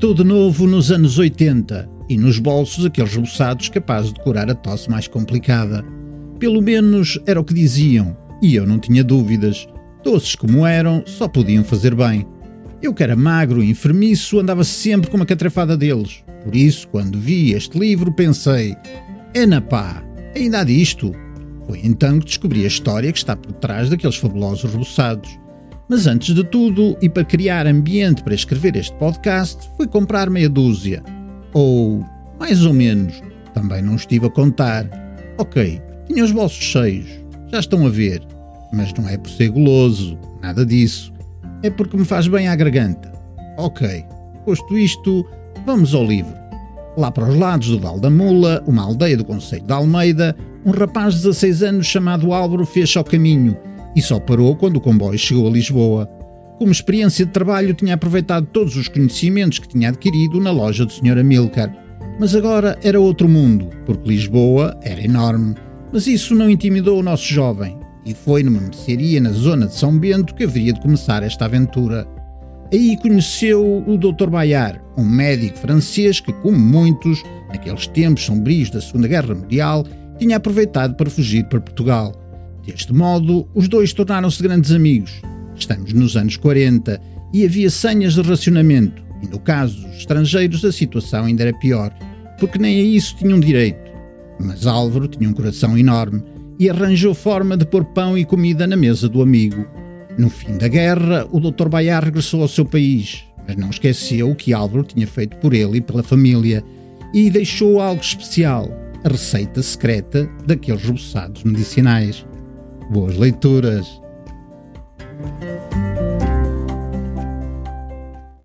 De novo nos anos 80 e nos bolsos aqueles reboçados capazes de curar a tosse mais complicada. Pelo menos era o que diziam, e eu não tinha dúvidas. Doces como eram, só podiam fazer bem. Eu que era magro e enfermiço andava sempre com uma catrafada deles. Por isso, quando vi este livro, pensei: é na pá, ainda há disto. Foi então que descobri a história que está por trás daqueles fabulosos reboçados. Mas antes de tudo, e para criar ambiente para escrever este podcast, fui comprar meia dúzia. Ou, mais ou menos, também não estive a contar. Ok, tinha os bolsos cheios, já estão a ver. Mas não é por ser goloso, nada disso. É porque me faz bem à garganta. Ok, posto isto, vamos ao livro. Lá para os lados do Val da Mula, uma aldeia do Conselho de Almeida, um rapaz de 16 anos chamado Álvaro fez ao caminho e só parou quando o comboio chegou a Lisboa. Como experiência de trabalho, tinha aproveitado todos os conhecimentos que tinha adquirido na loja do Sr. Amilcar. Mas agora era outro mundo, porque Lisboa era enorme. Mas isso não intimidou o nosso jovem, e foi numa mercearia na zona de São Bento que haveria de começar esta aventura. Aí conheceu o Dr. Bayard, um médico francês que, como muitos, naqueles tempos sombrios da Segunda Guerra Mundial, tinha aproveitado para fugir para Portugal. Deste modo, os dois tornaram-se grandes amigos. Estamos nos anos 40 e havia senhas de racionamento, e no caso dos estrangeiros a situação ainda era pior, porque nem a isso tinham direito. Mas Álvaro tinha um coração enorme e arranjou forma de pôr pão e comida na mesa do amigo. No fim da guerra, o Dr. Bayard regressou ao seu país, mas não esqueceu o que Álvaro tinha feito por ele e pela família e deixou algo especial, a receita secreta daqueles reboçados medicinais. Boas leituras!